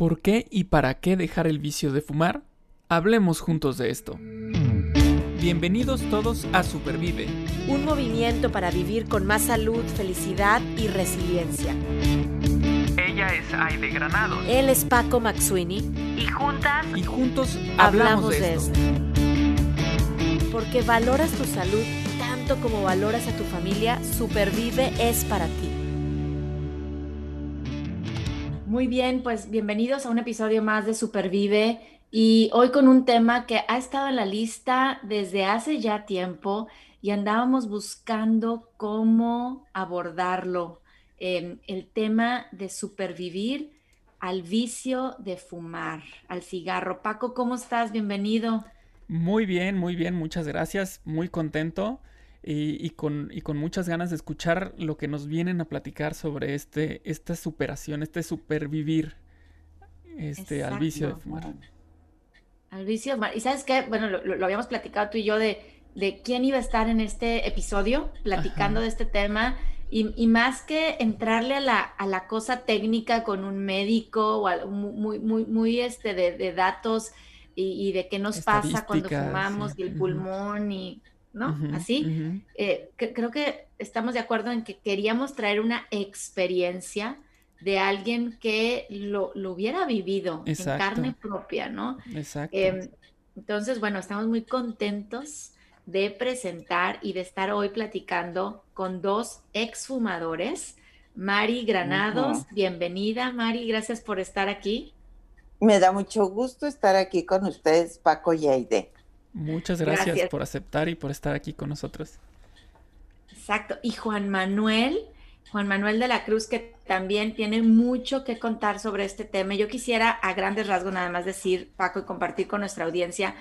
¿Por qué y para qué dejar el vicio de fumar? Hablemos juntos de esto. Bienvenidos todos a Supervive. Un movimiento para vivir con más salud, felicidad y resiliencia. Ella es Aide Granado. Él es Paco Maxuini. Y juntas. Y juntos hablamos, de, esto. Porque valoras tu salud tanto como valoras a tu familia, Supervive es para ti. Muy bien, pues bienvenidos a un episodio más de Supervive y hoy con un tema que ha estado en la lista desde hace ya tiempo y andábamos buscando cómo abordarlo. Em, el tema de supervivir al vicio de fumar, al cigarro. Paco, ¿cómo estás? Bienvenido. Muy bien, muy bien, muchas gracias, muy contento y, con, y, con, muchas ganas de escuchar lo que nos vienen a platicar sobre este, esta superación, este supervivir este, al vicio de fumar. Al vicio de fumar. Y sabes qué, bueno, lo, habíamos platicado tú y yo de, de, quién iba a estar en este episodio platicando de este tema. Y, y, más que entrarle a la, a la, cosa técnica con un médico o muy, muy, muy este de, de datos y, de qué nos pasa cuando fumamos y el pulmón y ¿no? Así. Eh, creo que estamos de acuerdo en que queríamos traer una experiencia de alguien que lo, hubiera vivido en carne propia, ¿no? Exacto. Em, entonces, bueno, estamos muy contentos de presentar y de estar hoy platicando con dos exfumadores. Mari Granados, bienvenida Mari, gracias por estar aquí. Me da mucho gusto estar aquí con ustedes, Paco y Aide. Muchas gracias, por aceptar y por estar aquí con nosotros. Exacto. Y Juan Manuel, Juan Manuel de la Cruz, que también tiene mucho que contar sobre este tema. Yo quisiera a grandes rasgos nada más decir, Paco, y compartir con nuestra audiencia.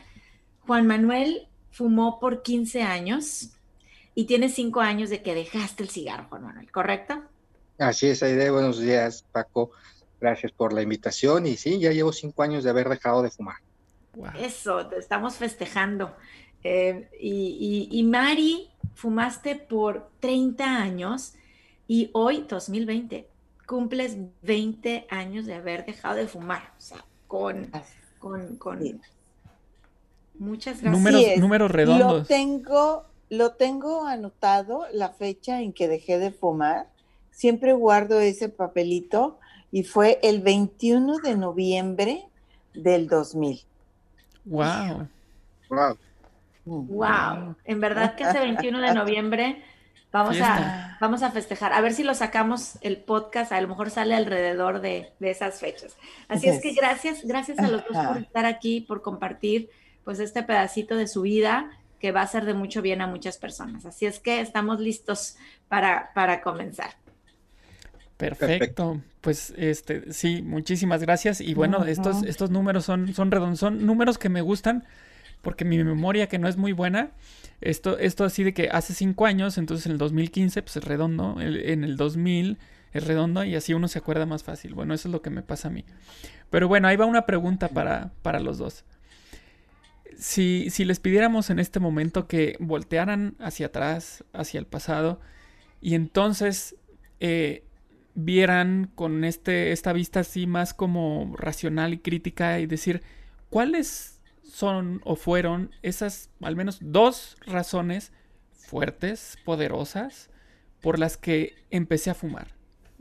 Juan Manuel fumó por 15 años y tiene 5 años de que dejaste el cigarro, Juan Manuel, ¿correcto? Así es, Aide. Buenos días, Paco. Gracias por la invitación. Y sí, ya llevo 5 años de haber dejado de fumar. Eso, te estamos festejando. Eh, y, Mari, fumaste por 30 años y hoy, 2020, cumples 20 años de haber dejado de fumar. O sea, con, con, con muchas gracias. Números, números redondos. Lo tengo, lo tengo anotado, la fecha en que dejé de fumar. Siempre guardo ese papelito y fue el 21 de noviembre del 2000. Wow. Wow. Wow. En verdad que ese 21 de noviembre vamos a, vamos a festejar. A ver si lo sacamos el podcast, a lo mejor sale alrededor de, esas fechas. Así es que gracias, gracias a los dos por estar aquí, por compartir pues este pedacito de su vida que va a ser de mucho bien a muchas personas. Así es que estamos listos para, para comenzar. Perfecto. Pues este, sí, muchísimas gracias. Y bueno, estos, estos números son, son redondos, son números que me gustan porque mi memoria que no es muy buena. Esto, esto así de que hace cinco años, entonces en el 2015, pues es redondo, en el 2000 es redondo y así uno se acuerda más fácil. Bueno, eso es lo que me pasa a mí. Pero bueno, ahí va una pregunta para, para los dos. Si, si les pidiéramos en este momento que voltearan hacia atrás, hacia el pasado, y entonces eh, vieran con este, esta vista así más como racional y crítica y decir cuáles son o fueron esas al menos dos razones fuertes, poderosas, por las que empecé a fumar.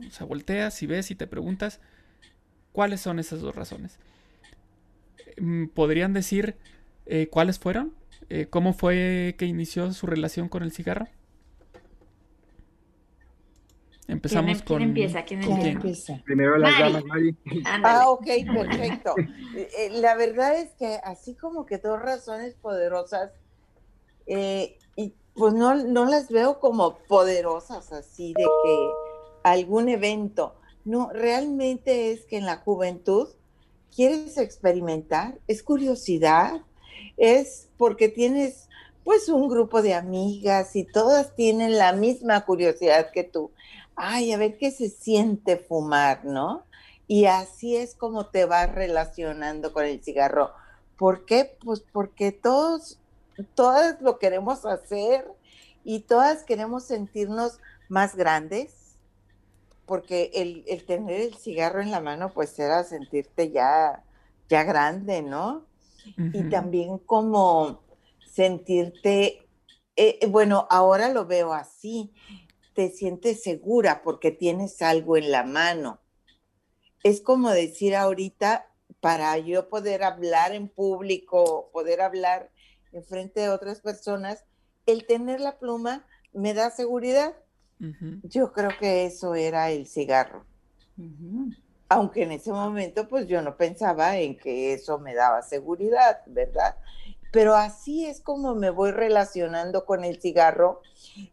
O sea, volteas y ves y te preguntas cuáles son esas dos razones. Mm, ¿Podrían decir eh, cuáles fueron? Eh, ¿Cómo fue que inició su relación con el cigarro? Empezamos con. ¿Quién empieza? ¿Quién, empieza? Primero las damas, Mari. Ah, ok, perfecto. Eh, eh, la verdad es que así como que dos razones poderosas, eh, y pues no, no las veo como poderosas así de que algún evento. No, realmente es que en la juventud quieres experimentar, es curiosidad, es porque tienes pues un grupo de amigas y todas tienen la misma curiosidad que tú ay, a ver qué se siente fumar, ¿no? Y así es como te vas relacionando con el cigarro. ¿Por qué? Pues porque todos, todas lo queremos hacer y todas queremos sentirnos más grandes, porque el, el, tener el cigarro en la mano, pues era sentirte ya, ya grande, ¿no? Y también como sentirte, eh, bueno, ahora lo veo así, te sientes segura porque tienes algo en la mano. Es como decir ahorita, para yo poder hablar en público, poder hablar en frente de otras personas, el tener la pluma me da seguridad. Yo creo que eso era el cigarro. Aunque en ese momento pues yo no pensaba en que eso me daba seguridad, ¿verdad? Pero así es como me voy relacionando con el cigarro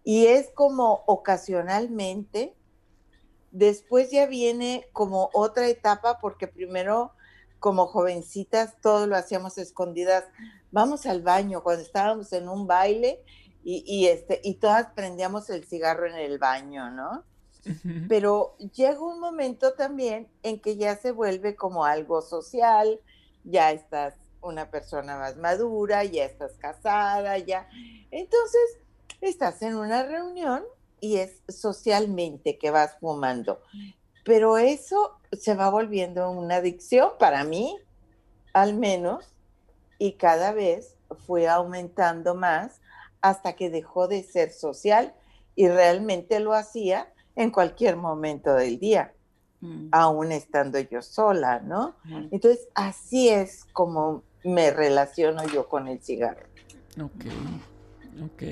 y es como ocasionalmente, después ya viene como otra etapa porque primero como jovencitas todo lo hacíamos escondidas. Vamos al baño cuando estábamos en un baile y, este, y todas prendíamos el cigarro en el baño, ¿no? Pero llega un momento también en que ya se vuelve como algo social, ya estás una persona más madura, ya estás casada, ya. Entonces, estás en una reunión y es socialmente que vas fumando. Pero eso se va volviendo una adicción para mí, al menos, y cada vez fue aumentando más hasta que dejó de ser social y realmente lo hacía en cualquier momento del día, mm. aún estando yo sola, ¿no? Entonces, así es como me relaciono yo con el cigarro. Ok, ok.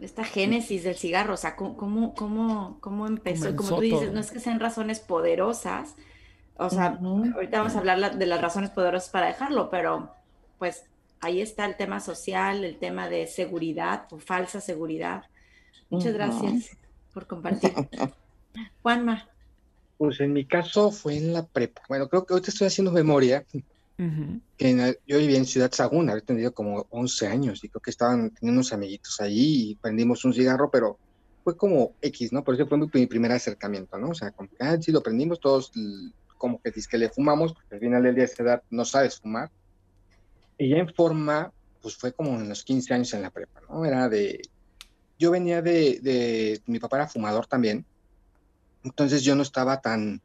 Esta, génesis del cigarro, o sea, ¿cómo, cómo, cómo empezó? Como tú dices, no es que sean razones poderosas, o sea, ahorita vamos a hablar de las razones poderosas para dejarlo, pero pues ahí está el tema social, el tema de seguridad o falsa seguridad. Muchas gracias por compartir. Juanma. Pues en mi caso fue en la prepa. Bueno, creo que ahorita estoy haciendo memoria. Yo vivía en Ciudad Saguna, había tenido como 11 años y creo que estaban teniendo unos amiguitos ahí y prendimos un cigarro, pero fue como X, ¿no? Por eso fue mi, primer acercamiento, ¿no? O sea, como que, ah, sí, lo prendimos, todos como que que le fumamos, porque al final del día de esa edad no sabes fumar, y ya en forma, pues fue como en los 15 años en la prepa, ¿no? Era de, yo venía de, de, mi papá era fumador también, entonces yo no estaba tan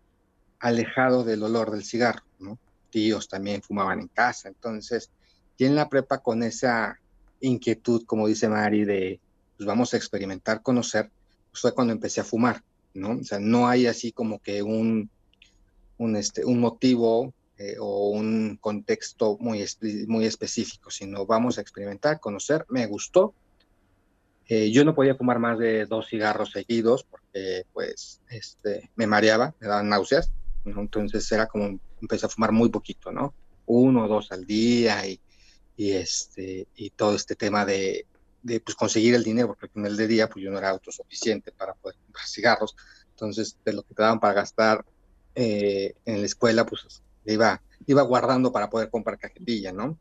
alejado del olor del cigarro, ¿no? Tíos también fumaban en casa, entonces, y en la prepa con esa inquietud, como dice Mari, de, pues vamos a experimentar, conocer, pues fue cuando empecé a fumar, ¿no? O sea, no hay así como que un, un, este, un motivo eh, o un contexto muy, muy específico, sino vamos a experimentar, conocer, me gustó. Eh, yo no podía fumar más de dos cigarros seguidos porque pues este, me mareaba, me daban náuseas, entonces era como, empecé a fumar muy poquito, ¿no? Uno o dos al día y, y, este, y todo este tema de, de pues, conseguir el dinero, porque en el de día pues yo no era autosuficiente para poder comprar cigarros, entonces de lo que te daban para gastar eh, en la escuela, pues iba, iba guardando para poder comprar cajetilla, ¿no?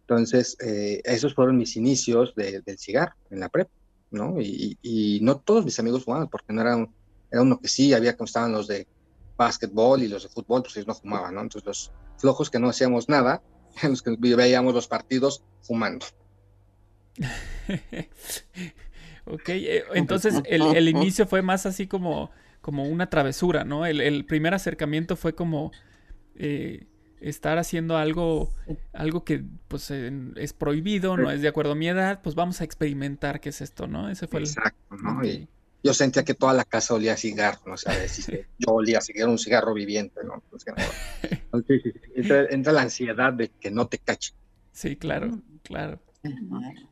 Entonces, eh, esos fueron mis inicios del cigarro en la prep, ¿no? Y, no todos mis amigos fumaban, porque no era, era uno que sí, había como estaban los de básquetbol y los de fútbol, pues ellos no fumaban, ¿no? Entonces, los flojos que no hacíamos nada, los que veíamos los partidos fumando. ok, eh, entonces el, el, inicio fue más así como, como una travesura, ¿no? El, el primer acercamiento fue como eh, estar haciendo algo, algo que pues es prohibido, no es de acuerdo a mi edad, pues vamos a experimentar qué es esto, ¿no? Ese fue Exacto, ¿no? Yo sentía que toda la casa olía a cigarro, ¿no? O sea, yo olía a cigarro, un cigarro viviente, ¿no? entra, la ansiedad de que no te cache. Sí, claro, claro.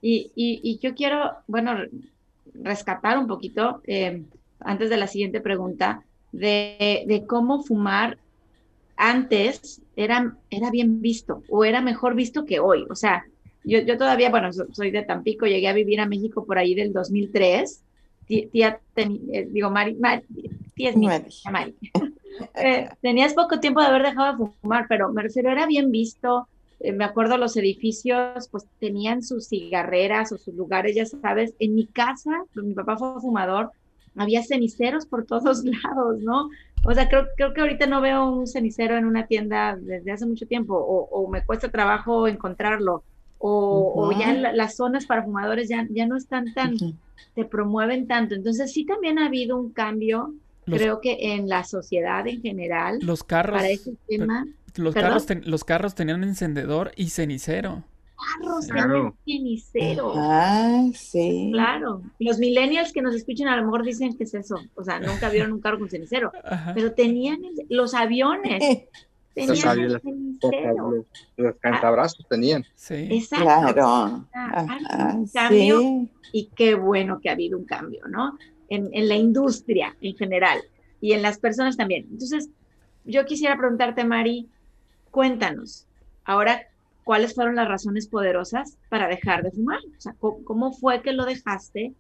Y, y, yo quiero, bueno, rescatar un poquito, eh, antes de la siguiente pregunta, de, de cómo fumar antes era, era bien visto o era mejor visto que hoy. O sea, yo, yo todavía, bueno, soy de Tampico, llegué a vivir a México por ahí del 2003. Tía, eh, digo, Mari, tía es mi Mari. Eh, tenías poco tiempo de haber dejado de fumar, pero me refiero, era bien visto. Eh, me acuerdo los edificios, pues tenían sus cigarreras o sus lugares, ya sabes. En mi casa, mi papá fue fumador, había ceniceros por todos lados, ¿no? O sea, creo, creo que ahorita no veo un cenicero en una tienda desde hace mucho tiempo, o, me cuesta trabajo encontrarlo, o, ya las zonas para fumadores ya, ya no están tan, te promueven tanto. Entonces sí también ha habido un cambio creo que en la sociedad en general, los carros, para ese tema, los carros, los carros tenían encendedor y cenicero. Carros tenían cenicero. Ah, sí. Claro. Los millennials que nos escuchan a lo mejor dicen que es eso. O sea, nunca vieron un carro con cenicero. Pero tenían los aviones. Tenían los, los, los cantabrazos tenían. Sí. Exacto. Claro. un cambio y qué bueno que ha habido un cambio, ¿no? En, en la industria en general y en las personas también. Entonces, yo quisiera preguntarte, Mari, cuéntanos, ahora, ¿cuáles fueron las razones poderosas para dejar de fumar? O sea, ¿cómo, fue que lo dejaste?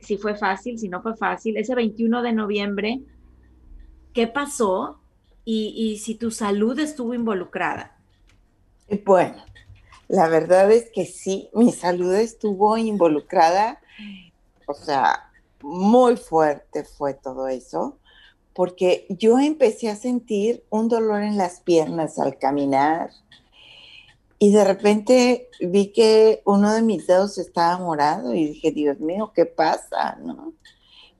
Si fue fácil, si no fue fácil. Ese 21 de noviembre, ¿qué pasó? Y, y si tu salud estuvo involucrada. Bueno, la verdad es que sí, mi salud estuvo involucrada, o sea, muy fuerte fue todo eso porque yo empecé a sentir un dolor en las piernas al caminar y de repente vi que uno de mis dedos estaba morado y dije, Dios mío, ¿qué pasa? ¿No?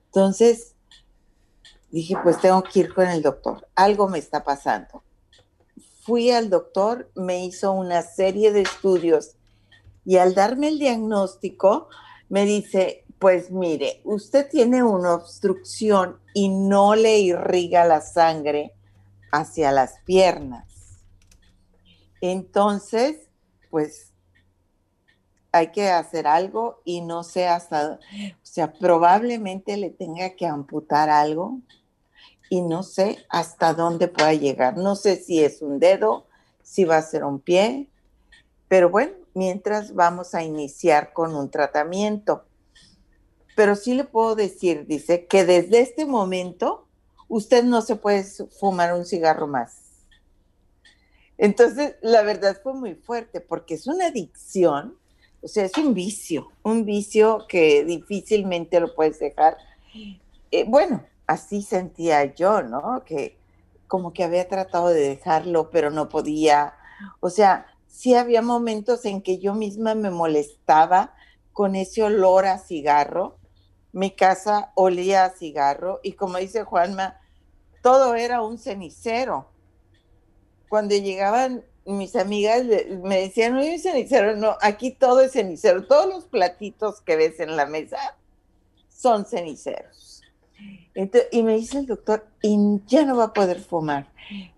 Entonces dije, pues tengo que ir con el doctor, algo me está pasando. Fui al doctor, me hizo una serie de estudios y al darme el diagnóstico me dice, pues mire, usted tiene una obstrucción y no le irriga la sangre hacia las piernas. Entonces, pues hay que hacer algo y no sé hasta, o sea, probablemente le tenga que amputar algo y no sé hasta dónde pueda llegar. No sé si es un dedo, si va a ser un pie, pero bueno, mientras vamos a iniciar con un tratamiento pero sí le puedo decir, dice, que desde este momento usted no se puede fumar un cigarro más. Entonces, la verdad fue muy fuerte porque es una adicción, o sea, es un vicio, un vicio que difícilmente lo puedes dejar. Eh, bueno, así sentía yo, ¿no? Que como que había tratado de dejarlo, pero no podía. O sea, sí había momentos en que yo misma me molestaba con ese olor a cigarro mi casa olía a cigarro y como dice Juanma, todo era un cenicero. Cuando llegaban mis amigas me decían, no un cenicero, no, aquí todo es cenicero, todos los platitos que ves en la mesa son ceniceros. Y me dice el doctor, y ya no va a poder fumar.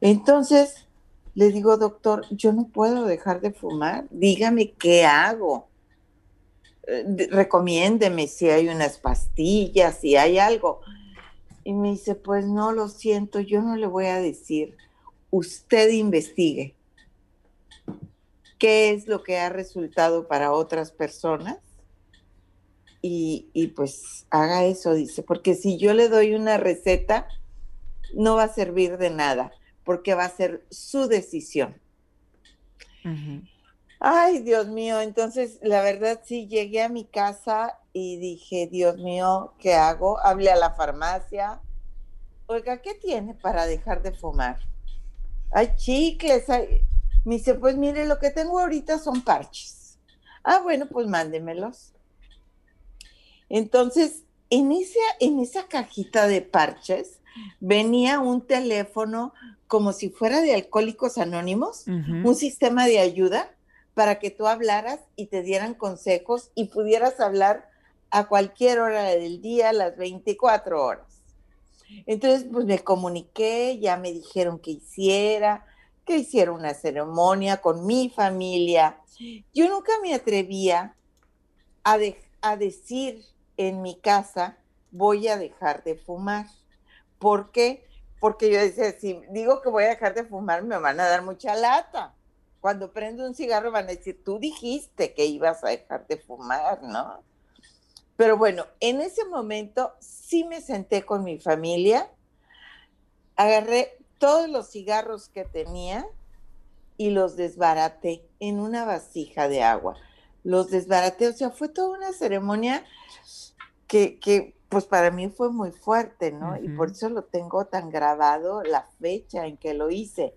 Entonces le digo, doctor, yo no puedo dejar de fumar, dígame qué hago. Eh, recomiéndeme si hay unas pastillas, si hay algo. Y me dice, pues no, lo siento, yo no le voy a decir, usted investigue qué es lo que ha resultado para otras personas y, pues haga eso, dice, porque si yo le doy una receta, no va a servir de nada, porque va a ser su decisión. Ay, Dios mío, entonces la verdad sí llegué a mi casa y dije, Dios mío, ¿qué hago? Hablé a la farmacia. Oiga, ¿qué tiene para dejar de fumar? Hay chicles, hay... Me dice, pues mire, lo que tengo ahorita son parches. Ah, bueno, pues mándemelos. Entonces, en esa, en esa cajita de parches venía un teléfono como si fuera de Alcohólicos Anónimos, un sistema de ayuda para que tú hablaras y te dieran consejos y pudieras hablar a cualquier hora del día, las 24 horas. Entonces, pues me comuniqué, ya me dijeron que hiciera, que hiciera una ceremonia con mi familia. Yo nunca me atrevía a, a decir en mi casa, voy a dejar de fumar. ¿Por qué? Porque yo decía, si digo que voy a dejar de fumar, me van a dar mucha lata cuando prende un cigarro van a decir, tú dijiste que ibas a dejar de fumar, ¿no? Pero bueno, en ese momento sí me senté con mi familia, agarré todos los cigarros que tenía y los desbaraté en una vasija de agua. Los desbaraté, o sea, fue toda una ceremonia que, que pues para mí fue muy fuerte, ¿no? Y por eso lo tengo tan grabado la fecha en que lo hice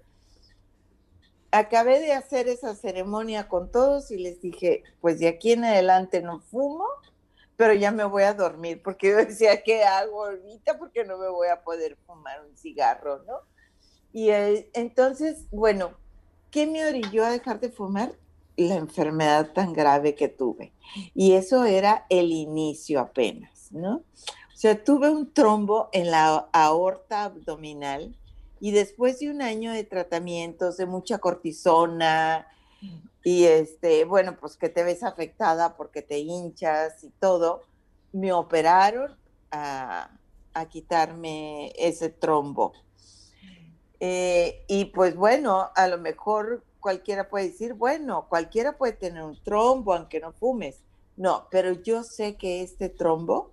acabé de hacer esa ceremonia con todos y les dije, pues de aquí en adelante no fumo, pero ya me voy a dormir, porque yo decía, ¿qué hago ahorita? Porque no me voy a poder fumar un cigarro, ¿no? Y eh, entonces, bueno, ¿qué me orilló a dejar de fumar? La enfermedad tan grave que tuve. Y eso era el inicio apenas, ¿no? O sea, tuve un trombo en la aorta abdominal y después de un año de tratamientos, de mucha cortisona, y este, bueno, pues que te ves afectada porque te hinchas y todo, me operaron a, quitarme ese trombo. Eh, y pues bueno, a lo mejor cualquiera puede decir, bueno, cualquiera puede tener un trombo aunque no fumes. No, pero yo sé que este trombo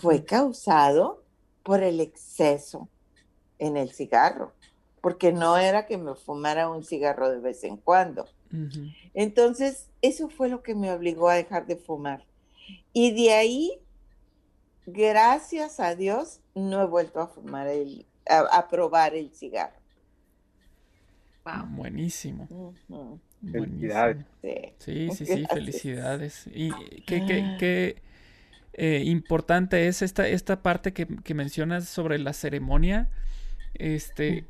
fue causado por el exceso en el cigarro, porque no era que me fumara un cigarro de vez en cuando entonces, eso fue lo que me obligó a dejar de fumar. Y de ahí, gracias a Dios, no he vuelto a fumar, el, a, probar el cigarro. Buenísimo. Felicidades. Sí, sí, sí, felicidades. Y qué, qué, qué eh, importante es esta, esta parte que, que mencionas sobre la ceremonia este,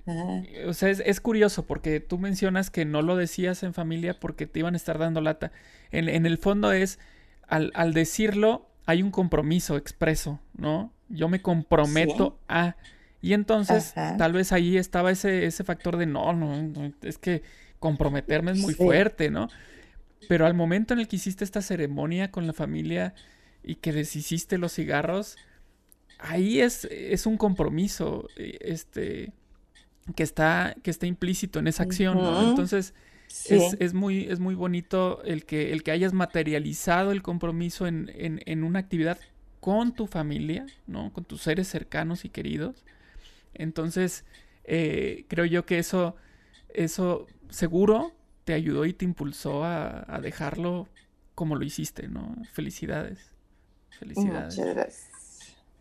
o sea, es, curioso porque tú mencionas que no lo decías en familia porque te iban a estar dando lata. En, el fondo es, al, decirlo, hay un compromiso expreso, ¿no? Yo me comprometo a... Y entonces, tal vez ahí estaba ese, ese factor de no, no, es que comprometerme es muy fuerte, ¿no? Pero al momento en el que hiciste esta ceremonia con la familia y que deshiciste los cigarros, ahí es, es un compromiso eh, este, que, está, que está implícito en esa acción, ¿no? Entonces, es, muy, es muy bonito el que, el que hayas materializado el compromiso en, en, una actividad con tu familia, ¿no? Con tus seres cercanos y queridos. Entonces, eh, creo yo que eso, eso seguro te ayudó y te impulsó a, a dejarlo como lo hiciste, ¿no? Felicidades. Felicidades. Muchas gracias.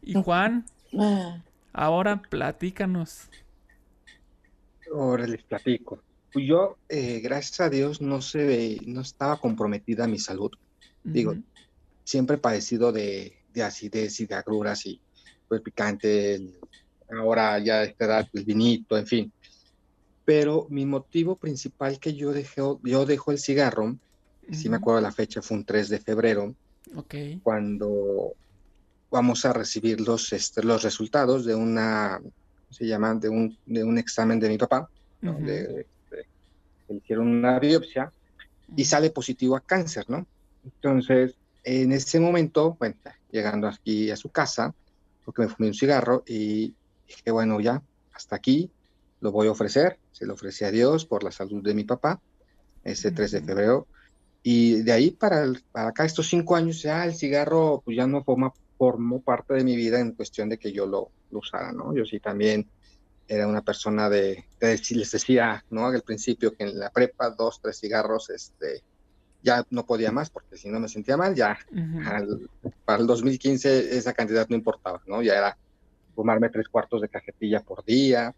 Y Juan, ah. ahora platícanos. Ahora les platico. Yo, eh, gracias a Dios, no se no estaba comprometida a mi salud. Digo, siempre he padecido de, acidez y de agruras y pues picante, ahora ya a esta edad el vinito, en fin. Pero mi motivo principal que yo dejé, yo dejo el cigarro, si me acuerdo la fecha, fue un 3 de febrero, okay. cuando vamos a recibir los, este, los resultados de una, se llama, de un, de un examen de mi papá, donde hicieron una biopsia y sale positivo a cáncer, ¿no? Entonces, en ese momento, bueno, llegando aquí a su casa, porque me fumé un cigarro y dije, bueno, ya, hasta aquí, lo voy a ofrecer, se lo ofrecí a Dios por la salud de mi papá, ese 3 de febrero, y de ahí para, para acá, estos cinco años, ya el cigarro pues ya no forma formó parte de mi vida en cuestión de que yo lo, usara, ¿no? Yo sí también era una persona de, les decía, ¿no? Al principio que en la prepa, dos, tres cigarros, este, ya no podía más, porque si no me sentía mal, ya para el 2015 esa cantidad no importaba, ¿no? Ya era fumarme tres cuartos de cajetilla por día,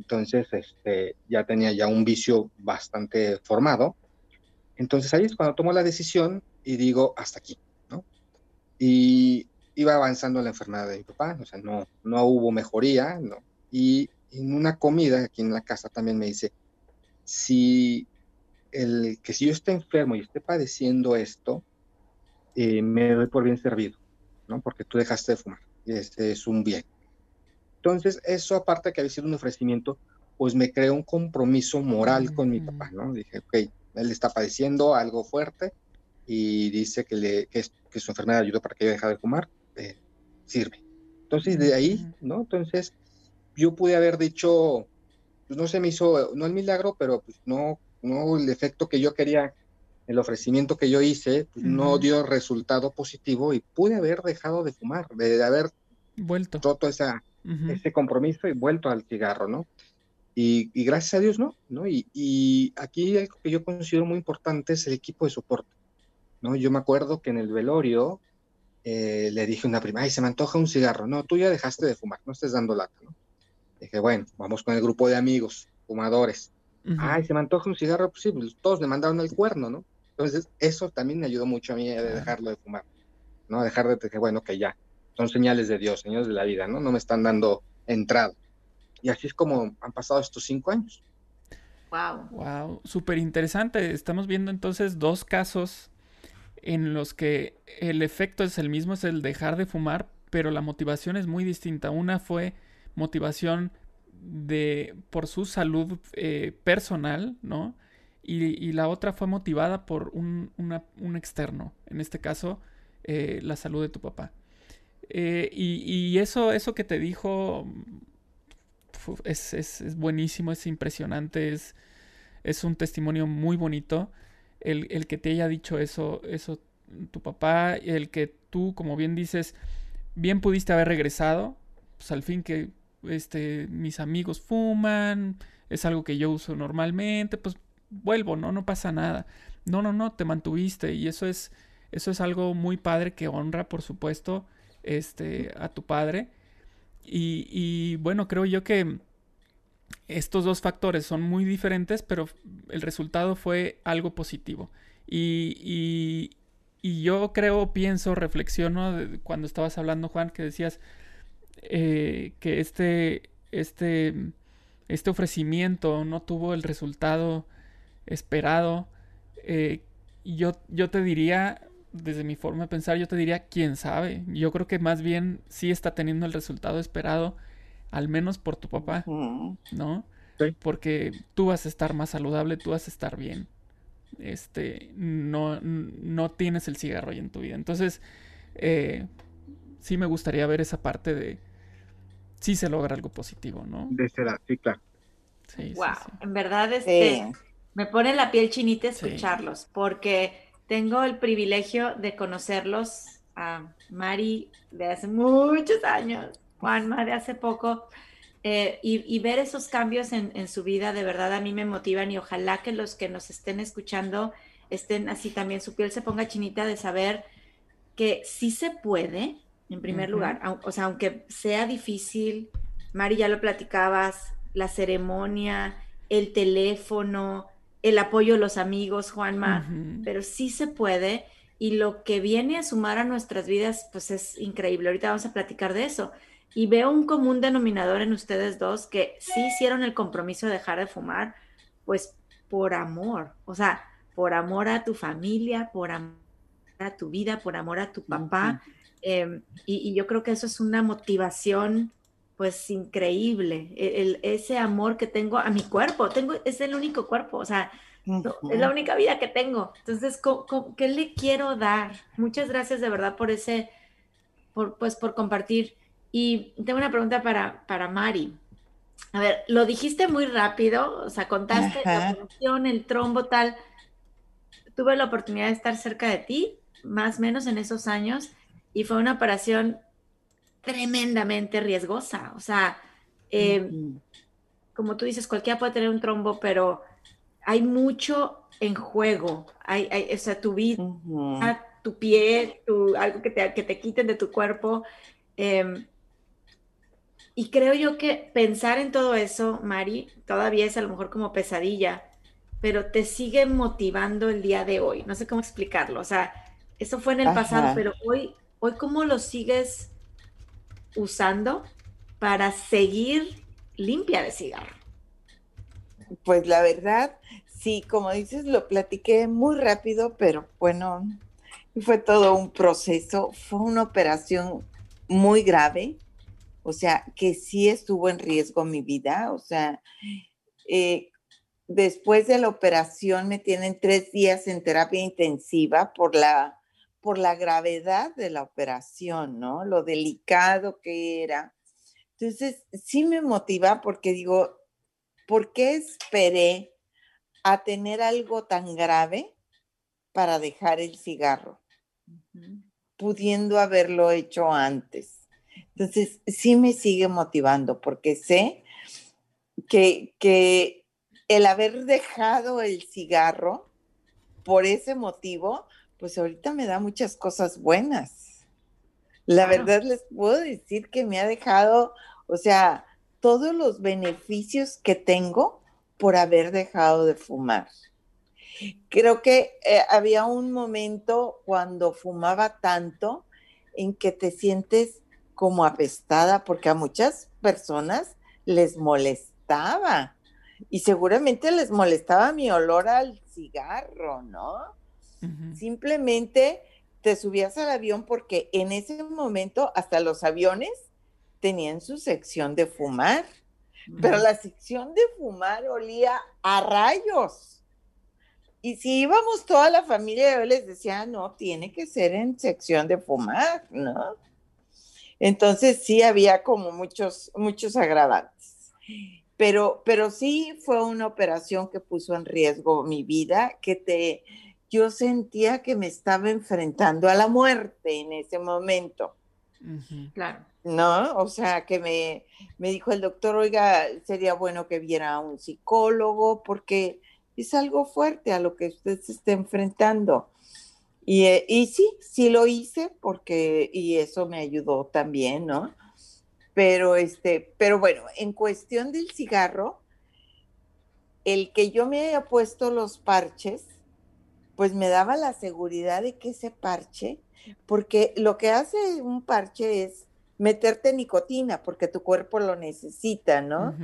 entonces este, ya tenía ya un vicio bastante formado. Entonces ahí es cuando tomo la decisión y digo, hasta aquí, ¿no? Y iba avanzando la enfermedad de mi papá, o sea, no, no hubo mejoría, ¿no? Y en una comida aquí en la casa también me dice, si el, que si yo estoy enfermo y esté padeciendo esto, eh, me doy por bien servido, ¿no? Porque tú dejaste de fumar, este es un bien. Entonces, eso aparte que había sido un ofrecimiento, pues me creó un compromiso moral con mi papá, ¿no? Dije, ok, él está padeciendo algo fuerte y dice que, le, que, que su enfermedad ayudó para que yo dejara de fumar, este, sirve. Entonces, de ahí, ¿no? Entonces, yo pude haber dicho, pues no se me hizo, no el milagro, pero pues no, no el efecto que yo quería, el ofrecimiento que yo hice, pues no dio resultado positivo y pude haber dejado de fumar, de, haber vuelto todo esa, ese compromiso y vuelto al cigarro, ¿no? Y, gracias a Dios, ¿no? ¿no? Y, y, aquí algo que yo considero muy importante es el equipo de soporte, ¿no? Yo me acuerdo que en el velorio, eh, le dije a una prima, ay, se me antoja un cigarro. No, tú ya dejaste de fumar, no estés dando lata, ¿no? Dije, bueno, vamos con el grupo de amigos, fumadores. Ay, se me antoja un cigarro, pues sí, pues todos le mandaron el cuerno, ¿no? Entonces, eso también me ayudó mucho a mí de dejarlo de fumar. ¿no? Dejar de que, bueno, que ya, son señales de Dios, señales de la vida, ¿no? No me están dando entrada. Y así es como han pasado estos cinco años. Wow. Wow, súper interesante. Estamos viendo entonces dos casos en los que el efecto es el mismo, es el dejar de fumar, pero la motivación es muy distinta. Una fue motivación de por su salud eh, personal, ¿no? Y, la otra fue motivada por un, externo, en este caso, eh, la salud de tu papá. Eh, y, eso, eso que te dijo es, es, buenísimo, es impresionante, es, es un testimonio muy bonito. El, el, que te haya dicho eso, eso tu papá, el que tú, como bien dices, bien pudiste haber regresado, pues al fin que este, mis amigos fuman, es algo que yo uso normalmente, pues vuelvo, ¿no? No pasa nada. No, no, no, te mantuviste y eso es, eso es algo muy padre que honra, por supuesto, este, a tu padre. Y, y bueno, creo yo que estos dos factores son muy diferentes, pero el resultado fue algo positivo. Y, y, y yo creo, pienso, reflexiono cuando estabas hablando, Juan, que decías eh, que este, este, este ofrecimiento no tuvo el resultado esperado. Eh, yo, yo te diría, desde mi forma de pensar, yo te diría, quién sabe. Yo creo que más bien sí está teniendo el resultado esperado, al menos por tu papá, ¿no? Porque tú vas a estar más saludable, tú vas a estar bien este, no, no tienes el cigarro ahí en tu vida. Entonces, eh, sí me gustaría ver esa parte de si se logra algo positivo, ¿no? De ser sí, claro. Sí, wow, en verdad este, me pone la piel chinita escucharlos, porque tengo el privilegio de conocerlos a Mari de hace muchos años, Juanma de hace poco, eh, y, ver esos cambios en, su vida de verdad a mí me motivan y ojalá que los que nos estén escuchando estén así también, su piel se ponga chinita de saber que sí se puede, en primer lugar, o sea, aunque sea difícil, Mari ya lo platicabas, la ceremonia, el teléfono, el apoyo de los amigos, Juanma, pero sí se puede y lo que viene a sumar a nuestras vidas, pues es increíble. Ahorita vamos a platicar de eso y veo un común denominador en ustedes dos que sí hicieron el compromiso de dejar de fumar, pues por amor, o sea, por amor a tu familia, por amor a tu vida, por amor a tu papá. Em, y, yo creo que eso es una motivación pues increíble, e, ese amor que tengo a mi cuerpo, tengo, es el único cuerpo, o sea, es la única vida que tengo. Entonces, qué le quiero dar? Muchas gracias de verdad por ese, por, pues por compartir y tengo una pregunta para, para Mari. A ver, lo dijiste muy rápido, o sea, contaste la operación, el trombo, tal. Tuve la oportunidad de estar cerca de ti, más o menos en esos años, y fue una operación tremendamente riesgosa. O sea, em, como tú dices, cualquiera puede tener un trombo, pero hay mucho en juego. Hay, o sea, tu vida, tu piel, tu, algo que te, que te quiten de tu cuerpo. Eh, y creo yo que pensar en todo eso, Mari, todavía es a lo mejor como pesadilla, pero te sigue motivando el día de hoy. No sé cómo explicarlo. O sea, eso fue en el pasado, pero hoy, hoy cómo lo sigues usando para seguir limpia de cigarro. Pues la verdad, sí, como dices, lo platiqué muy rápido, pero bueno, fue todo un proceso, fue una operación muy grave o sea, que sí estuvo en riesgo mi vida, o sea, eh, después de la operación me tienen tres días en terapia intensiva por la, por la gravedad de la operación, ¿no? Lo delicado que era. Entonces, sí me motiva porque digo, ¿por qué esperé a tener algo tan grave para dejar el cigarro? Pudiendo haberlo hecho antes. Entonces, sí me sigue motivando porque sé que, que el haber dejado el cigarro por ese motivo, pues ahorita me da muchas cosas buenas. La verdad les puedo decir que me ha dejado, o sea, todos los beneficios que tengo por haber dejado de fumar. Creo que eh, había un momento cuando fumaba tanto en que te sientes como apestada, porque a muchas personas les molestaba y seguramente les molestaba mi olor al cigarro, ¿no? Simplemente te subías al avión porque en ese momento hasta los aviones tenían su sección de fumar, pero la sección de fumar olía a rayos. Y si íbamos toda la familia, yo les decía, no, tiene que ser en sección de fumar, ¿no? Entonces sí había como muchos, muchos agravantes. Pero, pero sí fue una operación que puso en riesgo mi vida, que te, yo sentía que me estaba enfrentando a la muerte en ese momento. Claro. ¿No? O sea, que me, me dijo el doctor, oiga, sería bueno que viera a un psicólogo porque es algo fuerte a lo que usted se está enfrentando. Y, eh, y sí, sí lo hice porque, y eso me ayudó también, ¿no? Pero este, pero bueno, en cuestión del cigarro, el que yo me haya puesto los parches, pues me daba la seguridad de que ese parche, porque lo que hace un parche es meterte nicotina, porque tu cuerpo lo necesita, ¿no?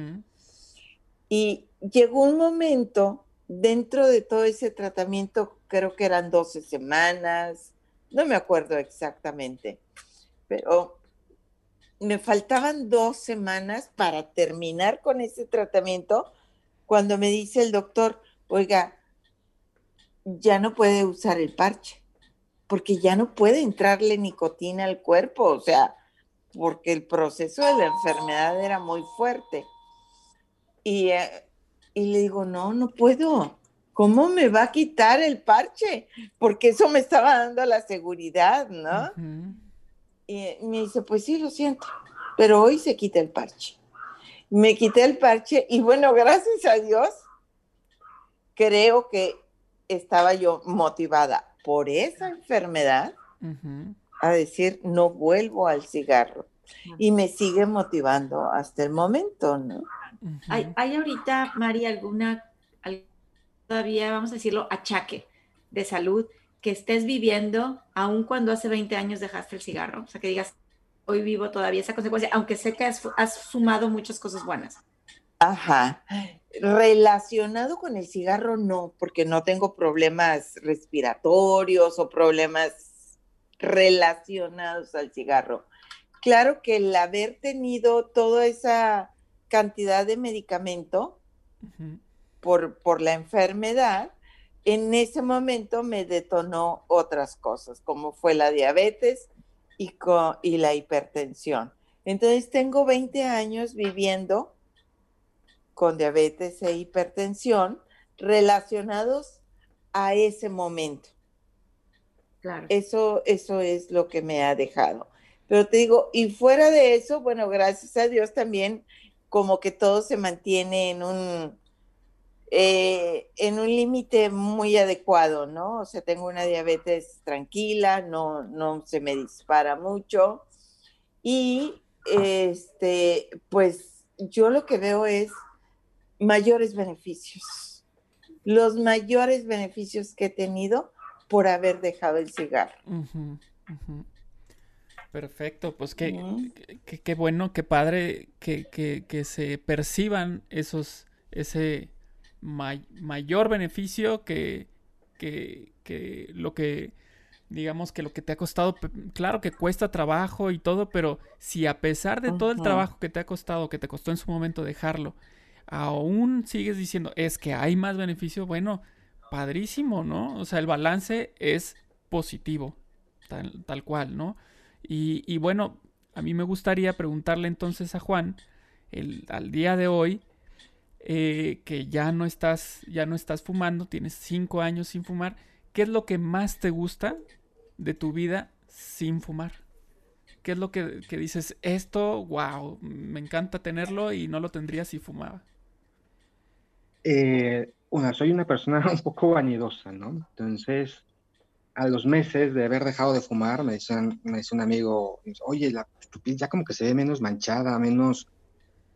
Y llegó un momento dentro de todo ese tratamiento, creo que eran 12 semanas, no me acuerdo exactamente, pero me faltaban dos semanas para terminar con ese tratamiento cuando me dice el doctor, oiga, ya no puede usar el parche, porque ya no puede entrarle nicotina al cuerpo, o sea, porque el proceso de la enfermedad era muy fuerte. Y, eh, y le digo, no, no puedo. ¿Cómo me va a quitar el parche? Porque eso me estaba dando la seguridad, ¿no? Y me dice, pues sí, lo siento, pero hoy se quita el parche. Me quité el parche y bueno, gracias a Dios, creo que estaba yo motivada por esa enfermedad a decir, no vuelvo al cigarro. Y me sigue motivando hasta el momento, ¿no? ¿Hay, ¿Hay, ahorita, María, alguna, todavía, vamos a decirlo, achaque de salud que estés viviendo, aun cuando hace 20 años dejaste el cigarro? O sea, que digas, hoy vivo todavía esa consecuencia, aunque sé que has, sumado muchas cosas buenas. Ajá. Relacionado con el cigarro, no, porque no tengo problemas respiratorios o problemas relacionados al cigarro. Claro que el haber tenido toda esa cantidad de medicamento por, por la enfermedad, en ese momento me detonó otras cosas, como fue la diabetes y, y la hipertensión. Entonces tengo 20 años viviendo con diabetes e hipertensión relacionados a ese momento. Claro. Eso, eso es lo que me ha dejado. Pero te digo, y fuera de eso, bueno, gracias a Dios también como que todo se mantiene en un, eh, en un límite muy adecuado, ¿no? O sea, tengo una diabetes tranquila, no, no se me dispara mucho. Y este, pues yo lo que veo es mayores beneficios, los mayores beneficios que he tenido por haber dejado el cigarro. Perfecto, pues qué, qué, bueno, qué padre que, que, que se perciban esos, ese mayor beneficio que, que, lo que, digamos que lo que te ha costado, claro que cuesta trabajo y todo, pero si a pesar de todo el trabajo que te ha costado, que te costó en su momento dejarlo, aún sigues diciendo, es que hay más beneficio, bueno, padrísimo, ¿no? O sea, el balance es positivo, tal, tal cual, ¿no? Y, y, bueno, a mí me gustaría preguntarle entonces a Juan, el, al día de hoy, eh, que ya no estás, ya no estás fumando, tienes cinco años sin fumar, ¿qué es lo que más te gusta de tu vida sin fumar? ¿Qué es lo que, dices, esto, wow, me encanta tenerlo y no lo tendría si fumaba? Eh, una, soy una persona un poco vanidosa, ¿no? Entonces, a los meses de haber dejado de fumar, me dice, me un amigo, oye, la, tu piel ya como que se ve menos manchada, menos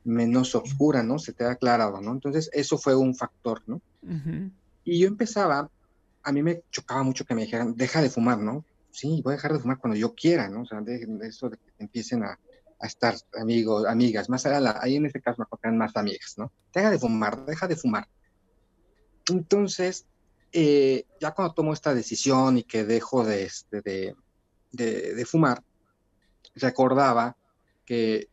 menos oscura, ¿no? Se te ha aclarado, ¿no? Entonces, eso fue un factor, ¿no? Y yo empezaba, a mí me chocaba mucho que me dijeran, deja de fumar, ¿no? sí, voy a dejar de fumar cuando yo quiera, ¿no? O sea, de, eso de que empiecen a, estar amigos, amigas, más allá, ahí en este caso me tocan más amigas, ¿no? Deja de fumar, deja de fumar. Entonces, eh, ya cuando tomo esta decisión y que dejo de, este, de, de, fumar, recordaba que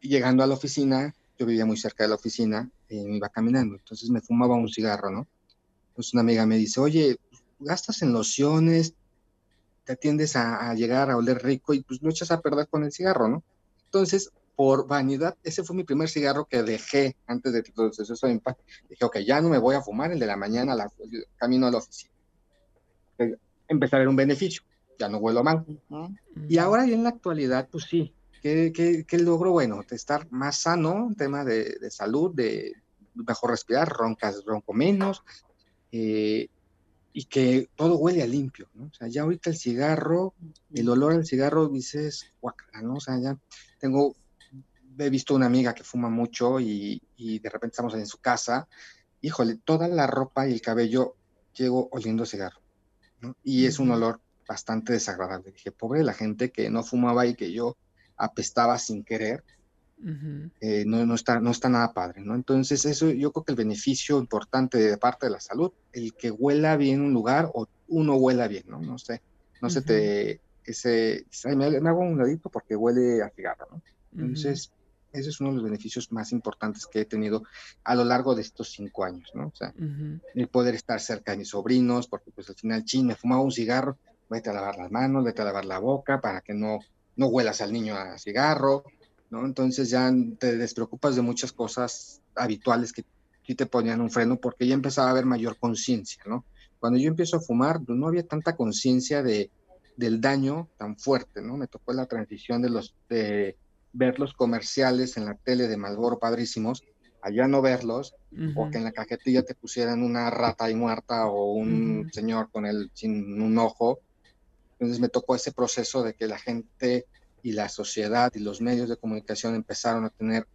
llegando a la oficina, yo vivía muy cerca de la oficina, y me iba caminando, entonces me fumaba un cigarro, ¿no? Entonces una amiga me dice, oye, gastas en lociones, te atiendes a, llegar a oler rico y pues lo echas a perder con el cigarro, ¿no? Entonces, por vanidad, ese fue mi primer cigarro que dejé antes de todo eso de Dije, ok, ya no me voy a fumar el de la mañana, la, camino a la oficina. Empezar a ver un beneficio, ya no vuelo mal. Y ahora y en la actualidad, pues sí, ¿qué, qué, logro? Bueno, de estar más sano, en tema de, de salud, de mejor respirar, roncas, ronco menos, eh, y que todo huele a limpio, ¿no? O sea, ya ahorita el cigarro, el olor al cigarro, dices, guacala, ¿no? O sea, ya tengo, he visto una amiga que fuma mucho y, de repente estamos en su casa, híjole, toda la ropa y el cabello llego oliendo cigarro, ¿no? Y es un olor bastante desagradable. Dije, pobre la gente que no fumaba y que yo apestaba sin querer, eh, no, no, está, no está nada padre, ¿no? Entonces, eso yo creo que el beneficio importante de parte de la salud, el que huela bien un lugar o uno huela bien, ¿no? No sé, no se te, ese, me, hago un ladito porque huele a cigarro, ¿no? Entonces, ese es uno de los beneficios más importantes que he tenido a lo largo de estos cinco años, ¿no? O sea, el poder estar cerca de mis sobrinos, porque pues al final, chin, me fumaba un cigarro, vete a lavar las manos, vete a lavar la boca para que no, no huelas al niño a cigarro, entonces ya te despreocupas de muchas cosas habituales que sí te ponían un freno porque ya empezaba a haber mayor conciencia, ¿no? Cuando yo empiezo a fumar, pues, no había tanta conciencia de, del daño tan fuerte, ¿no? Me tocó la transición de los de ver los comerciales en la tele de Malboro padrísimos, allá no verlos, o que en la cajetilla te pusieran una rata ahí muerta o un señor con el sin un ojo. Entonces me tocó ese proceso de que la gente y la sociedad y los medios de comunicación empezaron a tener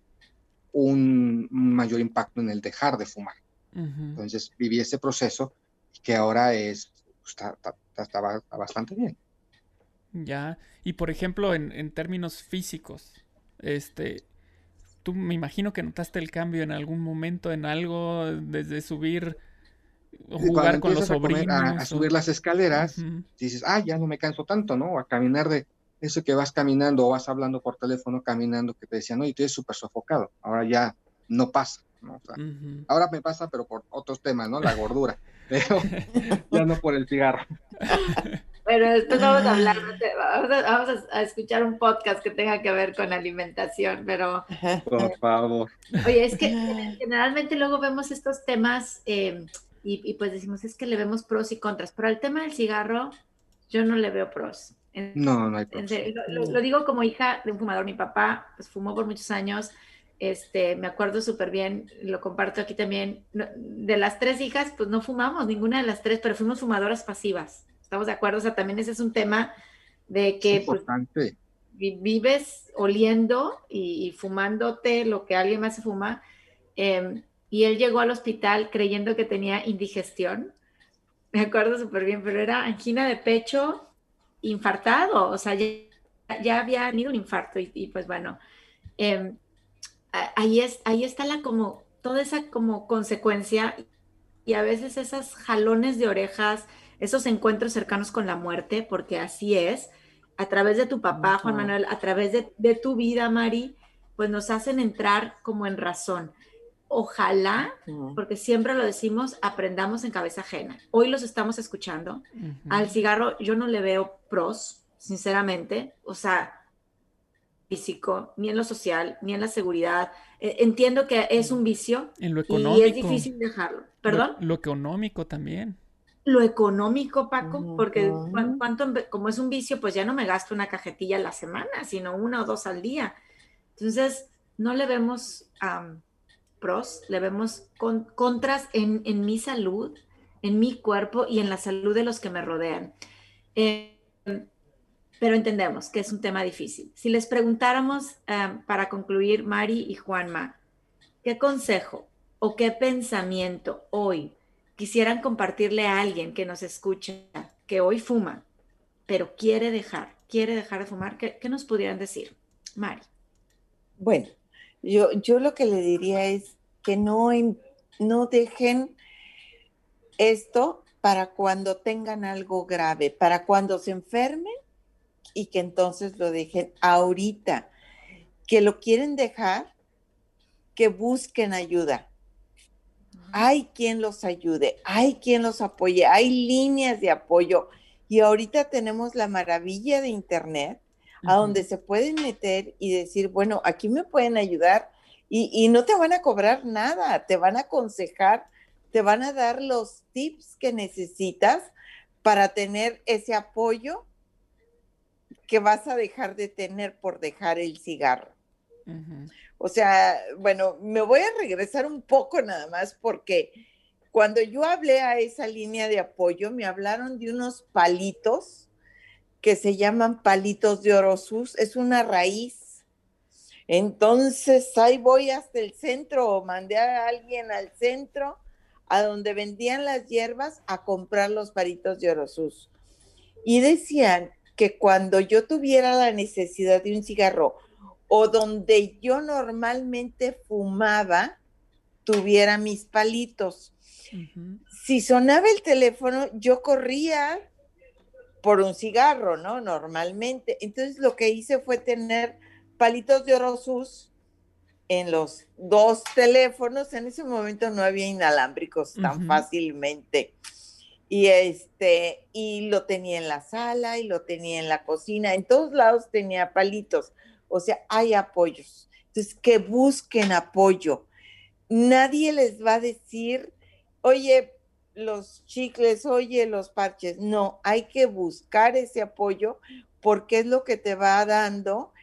un mayor impacto en el dejar de fumar. Entonces viví ese proceso que ahora es, pues, está, bastante bien. Ya, y por ejemplo, en, términos físicos, este, tú me imagino que notaste el cambio en algún momento en algo, desde subir o jugar con los sobrinos. A, subir las escaleras, dices, ah, ya no me canso tanto, ¿no? A caminar de eso que vas caminando o vas hablando por teléfono caminando que te decían, no, y tú eres súper sofocado, ahora ya no pasa, ¿no? Ahora me pasa, pero por otros temas, ¿no? La gordura, pero ya no por el cigarro. Pero después vamos a hablar, vamos a, escuchar un podcast que tenga que ver con alimentación, pero... Por favor. Oye, es que generalmente luego vemos estos temas eh, y, y, pues decimos, es que le vemos pros y contras, pero al tema del cigarro yo no le veo pros. No, no hay lo, digo como hija de un fumador. Mi papá pues, fumó por muchos años. Este, me acuerdo súper bien, lo comparto aquí también. De las tres hijas, pues no fumamos, ninguna de las tres, pero fuimos fumadoras pasivas. ¿Estamos de acuerdo? O sea, también ese es un tema de que pues, vives oliendo y, fumándote lo que alguien más se fuma. Em, y él llegó al hospital creyendo que tenía indigestión. Me acuerdo súper bien, pero era angina de pecho infartado, o sea, ya, había tenido un infarto y, pues bueno, em, ahí, es, ahí está la como, toda esa como consecuencia y a veces esas jalones de orejas, esos encuentros cercanos con la muerte, porque así es, a través de tu papá, Juan Manuel, a través de, de tu vida, Mari, pues nos hacen entrar como en razón. Ojalá, porque siempre lo decimos, aprendamos en cabeza ajena. Hoy los estamos escuchando. Al cigarro yo no le veo pros, sinceramente. O sea, físico, ni en lo social, ni en la seguridad. E, entiendo que es un vicio. En lo económico. Y es difícil dejarlo. ¿Perdón? Lo, económico también. Lo económico, Paco, porque cuánto, como es un vicio, pues ya no me gasto una cajetilla a la semana, sino una o dos al día. Entonces, no le vemos pros, le vemos con, contras en, mi salud, en mi cuerpo y en la salud de los que me rodean. Eh, pero entendemos que es un tema difícil. Si les preguntáramos, eh, para concluir, Mari y Juanma, ¿qué consejo o qué pensamiento hoy quisieran compartirle a alguien que nos escucha, que hoy fuma, pero quiere dejar, quiere dejar de fumar, ¿qué, nos pudieran decir? Mari. Bueno, yo, yo lo que le diría es que no, no dejen esto para cuando tengan algo grave, para cuando se enfermen y que entonces lo dejen ahorita, que lo quieren dejar, que busquen ayuda. Hay quien los ayude, hay quien los apoye, hay líneas de apoyo. Y ahorita tenemos la maravilla de Internet, a donde se pueden meter y decir, bueno, aquí me pueden ayudar y, y no te van a cobrar nada, te van a aconsejar, te van a dar los tips que necesitas para tener ese apoyo que vas a dejar de tener por dejar el cigarro. O sea, bueno, me voy a regresar un poco nada más porque cuando yo hablé a esa línea de apoyo, me hablaron de unos palitos que se llaman palitos de orosus, es una raíz. Entonces ahí voy hasta el centro o mandé a alguien al centro a donde vendían las hierbas a comprar los palitos de orosus. Y decían que cuando yo tuviera la necesidad de un cigarro o donde yo normalmente fumaba, tuviera mis palitos. Si sonaba el teléfono, yo corría por un cigarro, ¿no? Normalmente. Entonces lo que hice fue tener palitos de Orosus en los dos teléfonos. En ese momento no había inalámbricos tan fácilmente y este y lo tenía en la sala y lo tenía en la cocina en todos lados tenía palitos o sea hay apoyos. Entonces que busquen apoyo. Nadie les va a decir oye los chicles oye los parches no hay que buscar ese apoyo porque es lo que te va dando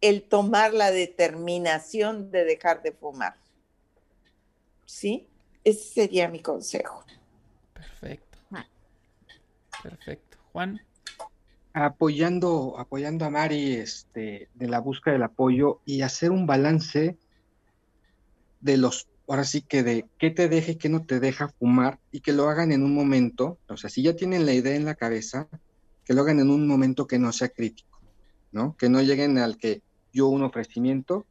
el tomar la determinación de dejar de fumar. Sí ese sería mi consejo. Perfecto. Perfecto. Juan. Apoyando, apoyando a Mari este, de la búsqueda del apoyo y hacer un balance de los, ahora sí que de qué te deja y qué no te deja fumar y que lo hagan en un momento, o sea, si ya tienen la idea en la cabeza, que lo hagan en un momento que no sea crítico, ¿no? Que no lleguen al que yo un ofrecimiento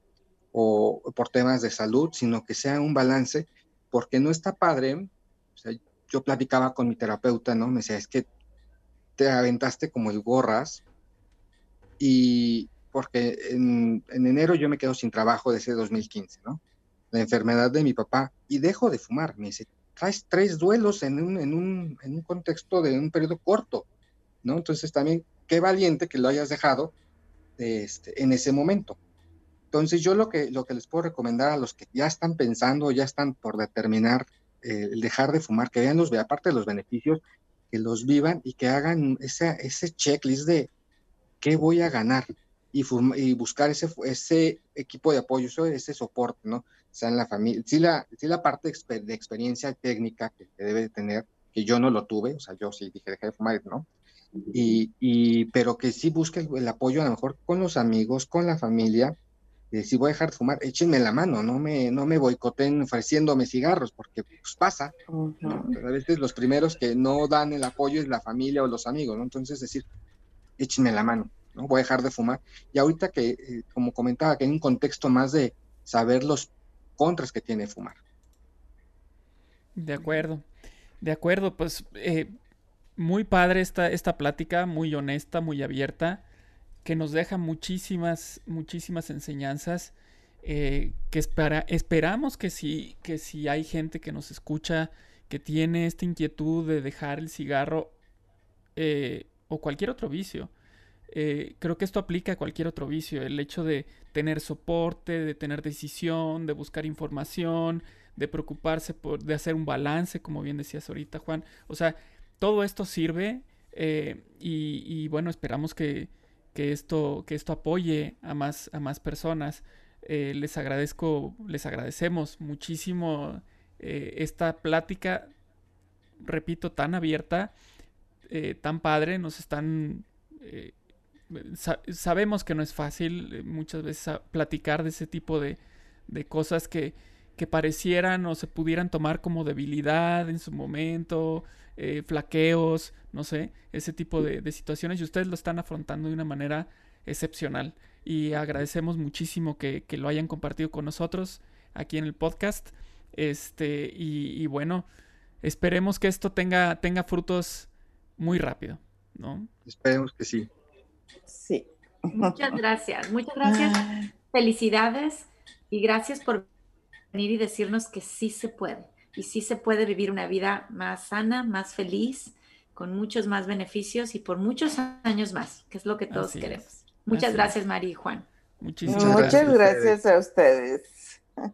o por temas de salud, sino que sea un balance, porque no está padre, o sea, yo platicaba con mi terapeuta, ¿no? Me decía, es que te aventaste como el gorras y porque en, enero yo me quedo sin trabajo desde 2015, ¿no? La enfermedad de mi papá y dejo de fumar. Me dice, traes tres duelos en un, en un, en un contexto de un periodo corto, ¿no? Entonces también, qué valiente que lo hayas dejado este, en ese momento. Entonces yo lo que, lo que les puedo recomendar a los que ya están pensando, ya están por determinar eh, el dejar de fumar, que vean los, aparte de los beneficios, que los vivan y que hagan ese, ese checklist de qué voy a ganar y, y buscar ese, ese equipo de apoyo, ese soporte, ¿no? sea en la familia, sí la, sí la parte de experiencia técnica que, debe de tener, que yo no lo tuve, o sea, yo sí dije, dejé de fumar, ¿no? Y, y, pero que sí busque el, apoyo a lo mejor con los amigos, con la familia, si voy a dejar de fumar, échenme la mano, no me, no me boicoten ofreciéndome cigarros, porque pues pasa. a veces los primeros que no dan el apoyo es la familia o los amigos, ¿no? Entonces decir, échenme la mano, ¿no? Voy a dejar de fumar. Y ahorita que, eh, como comentaba, que hay un contexto más de saber los contras que tiene fumar. De acuerdo, de acuerdo, pues eh, muy padre esta, esta plática, muy honesta, muy abierta que nos deja muchísimas, muchísimas enseñanzas. Eh, que espera, esperamos que si, que si hay gente que nos escucha, que tiene esta inquietud de dejar el cigarro eh, o cualquier otro vicio. Eh, creo que esto aplica a cualquier otro vicio. El hecho de tener soporte, de tener decisión, de buscar información, de preocuparse por, de hacer un balance, como bien decías ahorita, Juan. O sea, todo esto sirve y, bueno, esperamos que, que esto, que esto apoye a más, a más personas. Eh, les agradezco, les agradecemos muchísimo eh, esta plática, repito, tan abierta, eh, tan padre, nos están... sabemos que no es fácil muchas veces platicar de ese tipo de, de cosas que, que parecieran o se pudieran tomar como debilidad en su momento, eh, flaqueos, no sé, ese tipo de, situaciones y ustedes lo están afrontando de una manera excepcional y agradecemos muchísimo que, lo hayan compartido con nosotros aquí en el podcast. Este, y, bueno, esperemos que esto tenga, tenga frutos muy rápido, ¿no? Esperemos que sí. Sí. Muchas gracias, muchas gracias. Felicidades y gracias por venir y decirnos que sí se puede y sí se puede vivir una vida más sana, más feliz, con muchos más beneficios y por muchos años más, que es lo que todos queremos. Muchas gracias, María y Juan. Muchísimas Muchas gracias a ustedes.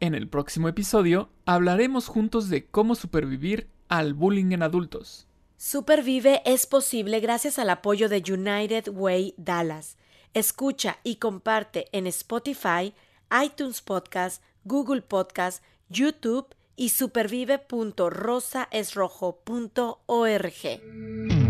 En el próximo episodio hablaremos juntos de cómo supervivir al bullying en adultos. Supervive es posible gracias al apoyo de United Way Dallas. Escucha y comparte en Spotify, iTunes Podcast, Google Podcast, YouTube y supervive.rosaesrojo.org.